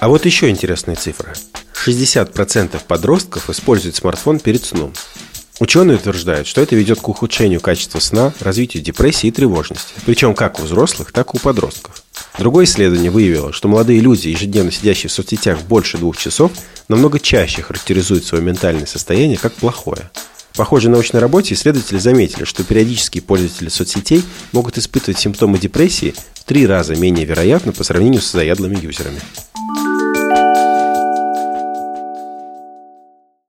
А вот еще интересная цифра. 60% подростков используют смартфон перед сном. Ученые утверждают, что это ведет к ухудшению качества сна, развитию депрессии и тревожности. Причем как у взрослых, так и у подростков. Другое исследование выявило, что молодые люди, ежедневно сидящие в соцсетях больше двух часов, намного чаще характеризуют свое ментальное состояние как плохое. В похожей научной работе исследователи заметили, что периодические пользователи соцсетей могут испытывать симптомы депрессии в три раза менее вероятно по сравнению с заядлыми юзерами.